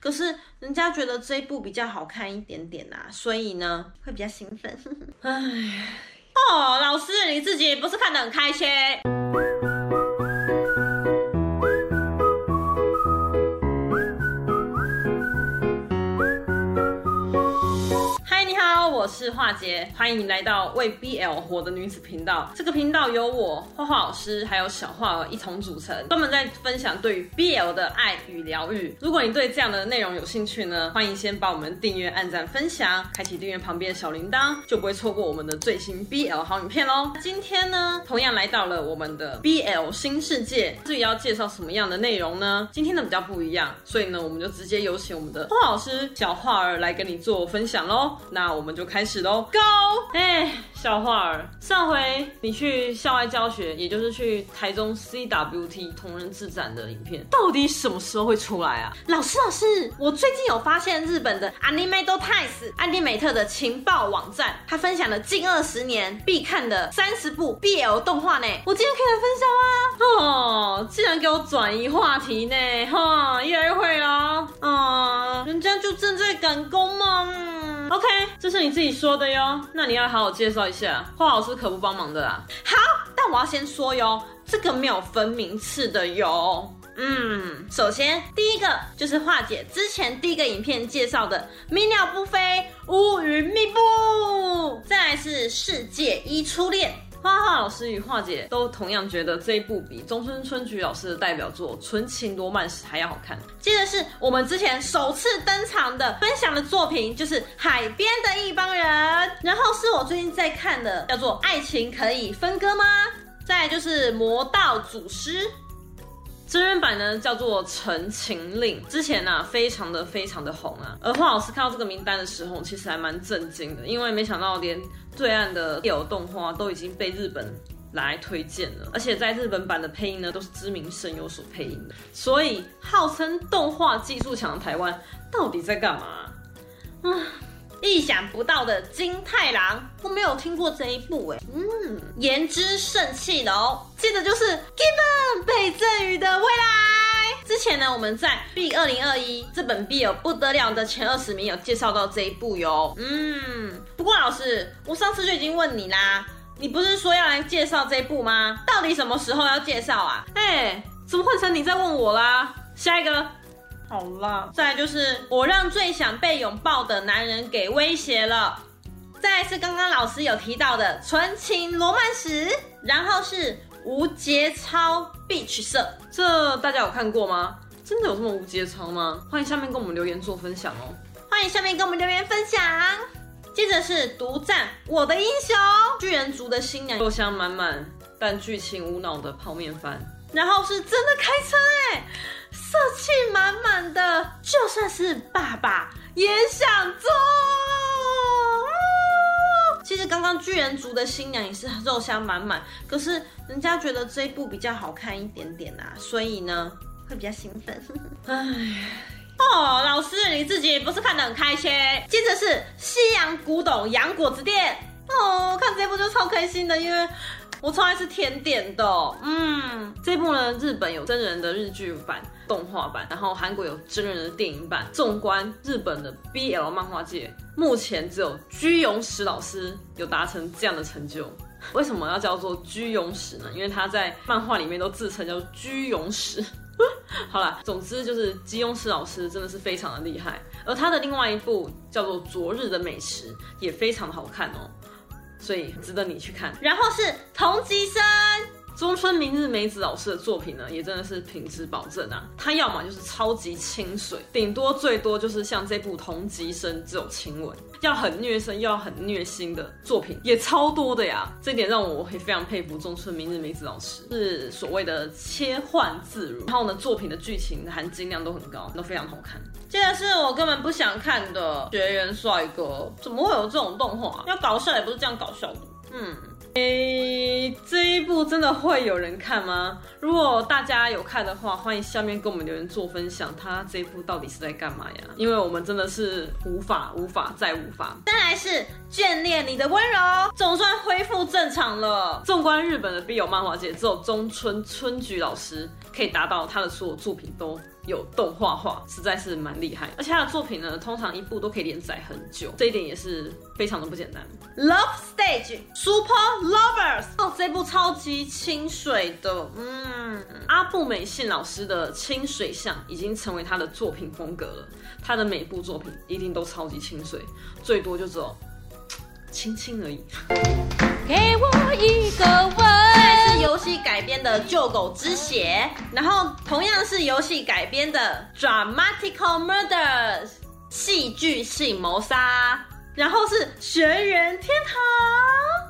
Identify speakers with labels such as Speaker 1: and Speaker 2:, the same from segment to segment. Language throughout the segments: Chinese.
Speaker 1: 可是人家觉得这一部比较好看一点点啊，所以呢会比较兴奋。哎，哦，老师你自己不是看得很开心？我是华杰，欢迎你来到为 BL 活的女子频道。这个频道由我画画老师还有小画儿一同组成，专门在分享对于 BL 的爱与疗愈。如果你对这样的内容有兴趣呢，欢迎先把我们订阅、按赞、分享，开启订阅旁边的小铃铛，就不会错过我们的最新 BL 好影片喽。今天呢，同样来到了我们的 BL 新世界，至于要介绍什么样的内容呢？今天的比较不一样，所以呢，我们就直接有请我们的画老师小画儿来跟你做分享喽。那我们就。开始喽，Go！哎，小花儿，上回你去校外教学，也就是去台中 CWT 同人志展的影片，到底什么时候会出来啊？
Speaker 2: 老师，老师，我最近有发现日本的 Animate Times 安迪美特的情报网站，他分享了近二十年必看的三十部 BL 动画呢。我今天可以来分享吗？
Speaker 1: 哦，竟然给我转移话题呢，哈，越来越会了。啊、嗯，人家就正在赶工嘛。OK，这是你自己说的哟，那你要好好介绍一下，霍老师可不帮忙的啦。
Speaker 2: 好，但我要先说哟，这个没有分名次的哟。嗯，首先第一个就是化姐之前第一个影片介绍的《鸣鸟不飞，乌云密布》，再来是《世界一初恋》。
Speaker 1: 花花老师与樺姐都同样觉得这一部比中村春菊老师的代表作《纯情罗曼史》还要好看。
Speaker 2: 接着是我们之前首次登场的分享的作品，就是《海边的一帮人》，然后是我最近在看的，叫做《爱情可以分割吗》。再来就是《魔道祖师》。
Speaker 1: 真人版呢叫做《陈情令》，之前呢、啊、非常的非常的红啊。而樺老师看到这个名单的时候，其实还蛮震惊的，因为没想到连对岸的 BL 动画都已经被日本来推荐了，而且在日本版的配音呢都是知名声优所配音的。所以号称动画技术强的台湾到底在干嘛？
Speaker 2: 啊，意想不到的金太郎，我没有听过这一部哎。嗯，言之盛气楼，记得就是 Given 被赠予的未来。之前呢，我们在 B 二零二一这本 B 有不得了的前二十名有介绍到这一部哟。嗯，不过老师，我上次就已经问你啦，你不是说要来介绍这一部吗？到底什么时候要介绍啊？
Speaker 1: 哎、欸，怎么换成你在问我啦？下一个，
Speaker 2: 好啦，再来就是我让最想被拥抱的男人给威胁了。再来是刚刚老师有提到的纯情罗曼史，然后是无节操 Beach 社，
Speaker 1: 这大家有看过吗？真的有这么无节操吗？欢迎下面跟我们留言做分享哦。
Speaker 2: 欢迎下面跟我们留言分享。接着是独占我的英雄巨人族的新娘，
Speaker 1: 肉香满满但剧情无脑的泡面番，
Speaker 2: 然后是真的开车哎，色气满满的，就算是爸爸也想做。刚刚巨人族的新娘也是肉香满满，可是人家觉得这一部比较好看一点点啊，所以呢会比较兴奋。哎，哦，老师你自己不是看得很开心？接着是西洋古董洋果子店哦，看这部就超开心的，因为。我超爱吃甜点的，嗯，
Speaker 1: 这部呢，日本有真人的日剧版、动画版，然后韩国有真人的电影版。纵观日本的 BL 漫画界，目前只有居永史老师有达成这样的成就。为什么要叫做居永史呢？因为他在漫画里面都自称叫居永史。好啦，总之就是居永史老师真的是非常的厉害，而他的另外一部叫做《昨日的美食》也非常的好看哦。所以值得你去看。
Speaker 2: 然后是同级生
Speaker 1: 中村明日美子老师的作品呢，也真的是品质保证啊。他要么就是超级清水，顶多最多就是像这部同级生只有亲吻，要很虐身又要很虐心的作品也超多的呀。这点让我会非常佩服中村明日美子老师，是所谓的切换自如。然后呢，作品的剧情含金量都很高，都非常好看。
Speaker 2: 接着是我根本不想看的学员帅哥，怎么会有这种动画？要搞笑也不是这样搞笑的。嗯，
Speaker 1: 诶，这一部真的会有人看吗？如果大家有看的话，欢迎下面跟我们留言做分享，他这一部到底是在干嘛呀？因为我们真的是无法、无法再无法。
Speaker 2: 再来是眷恋你的温柔，总算恢复正常了。
Speaker 1: 纵观日本的必有漫画界，只有中村春菊老师可以达到他的所有作品都。
Speaker 2: 有动画化，实在是蛮厉害。而且他的作品呢，通常一部都可以连载很久，这一点也是非常的不简单。
Speaker 3: Love Stage Super Lovers 哦，这部超级清水的，嗯，
Speaker 2: 阿部美信老师的清水像已经成为他的作品风格了。他的每部作品一定都超级清水，最多就只有轻轻而已。
Speaker 3: 给我一个吻。游戏改编的《救狗之血》，然后同样是游戏改编的《Dramatical Murders》戏剧性谋杀，然后是《学园天堂》。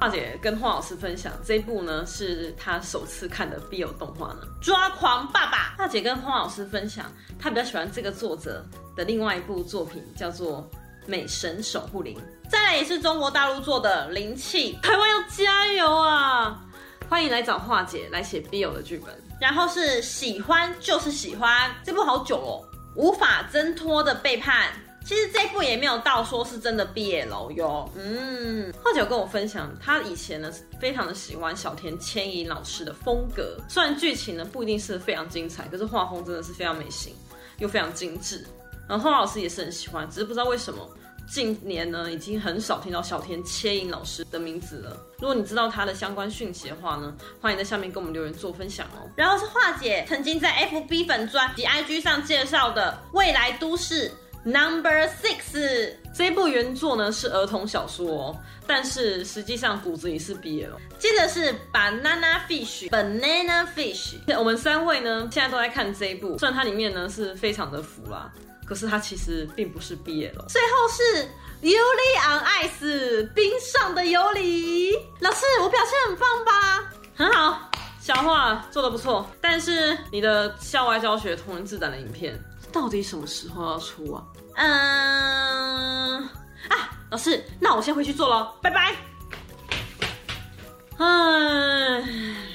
Speaker 2: 大姐跟樺老师分享这一部呢，是她首次看的 BL 动画呢，《
Speaker 3: 抓狂爸爸》。
Speaker 2: 大姐跟樺老师分享，她比较喜欢这个作者的另外一部作品，叫做《美神守护灵》。
Speaker 3: 再来也是中国大陆做的《灵气》，
Speaker 2: 台湾要加油啊！欢迎来找樺姐来写 BL 的剧本。
Speaker 3: 然后是喜欢就是喜欢，这部好久哦，无法挣脱的背叛。其实这部也没有到说是真的 BL 哟。嗯，
Speaker 2: 樺姐有跟我分享，她以前呢非常的喜欢小田千银老师的风格，虽然剧情呢不一定是非常精彩，可是画风真的是非常美型，又非常精致。然后樺老师也是很喜欢，只是不知道为什么。近年呢，已经很少听到小田切影老师的名字了。如果你知道他的相关讯息的话呢，欢迎在下面跟我们留言做分享哦。
Speaker 3: 然后是华姐曾经在 FB 粉专及 IG 上介绍的《未来都市 Number Six》
Speaker 2: 这一部原作呢是儿童小说哦，但是实际上骨子里是 BL。
Speaker 3: 接着是 Banana Fish，Banana Fish。
Speaker 2: 我们三位呢现在都在看这一部，虽然它里面呢是非常的腐啦。可是他其实并不是 BL。
Speaker 3: 最后是 Yuri on Ice 冰上的尤里。老师，我表现很棒吧？
Speaker 2: 很好，小樺做的不错。但是你的校外教学同人自展的影片到底什么时候要出啊？
Speaker 3: 嗯啊，老师，那我先回去做喽，拜拜。
Speaker 2: 唉。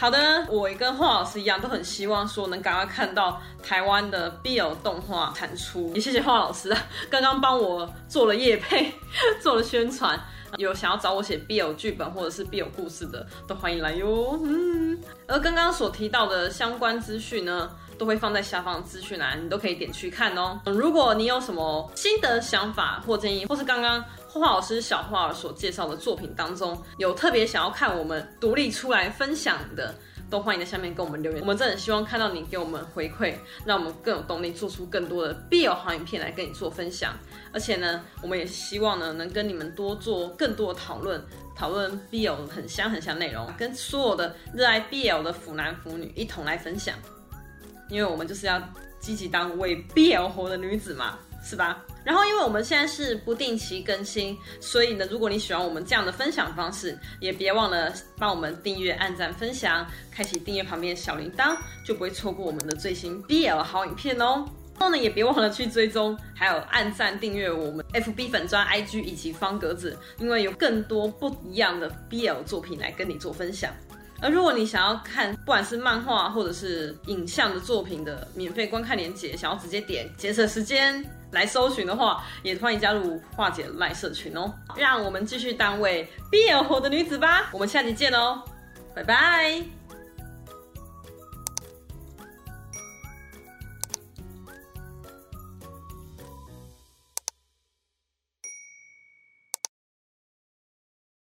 Speaker 2: 好的，我也跟霍老师一样，都很希望说能赶快看到台湾的 BL 动画产出。也谢谢霍老师，刚刚帮我做了业配，做了宣传。有想要找我写 BL 剧本或者是 BL 故事的，都欢迎来哟。嗯，而刚刚所提到的相关资讯呢，都会放在下方资讯栏，你都可以点去看哦。如果你有什么新的想法或建议，或是刚刚。画画老师小画所介绍的作品当中，有特别想要看我们独立出来分享的，都欢迎在下面跟我们留言。我们真的很希望看到你给我们回馈，让我们更有动力做出更多的 BL 好影片来跟你做分享。而且呢，我们也希望呢，能跟你们多做更多的讨论，讨论 BL 很香很香内容，跟所有的热爱 BL 的腐男腐女一同来分享。因为我们就是要积极当为 BL 活的女子嘛，是吧？然后，因为我们现在是不定期更新，所以呢，如果你喜欢我们这样的分享方式，也别忘了帮我们订阅、按赞、分享，开启订阅旁边的小铃铛，就不会错过我们的最新 BL 好影片哦。然后呢，也别忘了去追踪，还有按赞、订阅我们 FB 粉专、IG 以及方格子，因为有更多不一样的 BL 作品来跟你做分享。而如果你想要看不管是漫画或者是影像的作品的免费观看连接，想要直接点节省时间来搜寻的话，也欢迎加入化解赖社群哦。让我们继续当位 BL 活的女子吧，我们下集见哦，拜拜。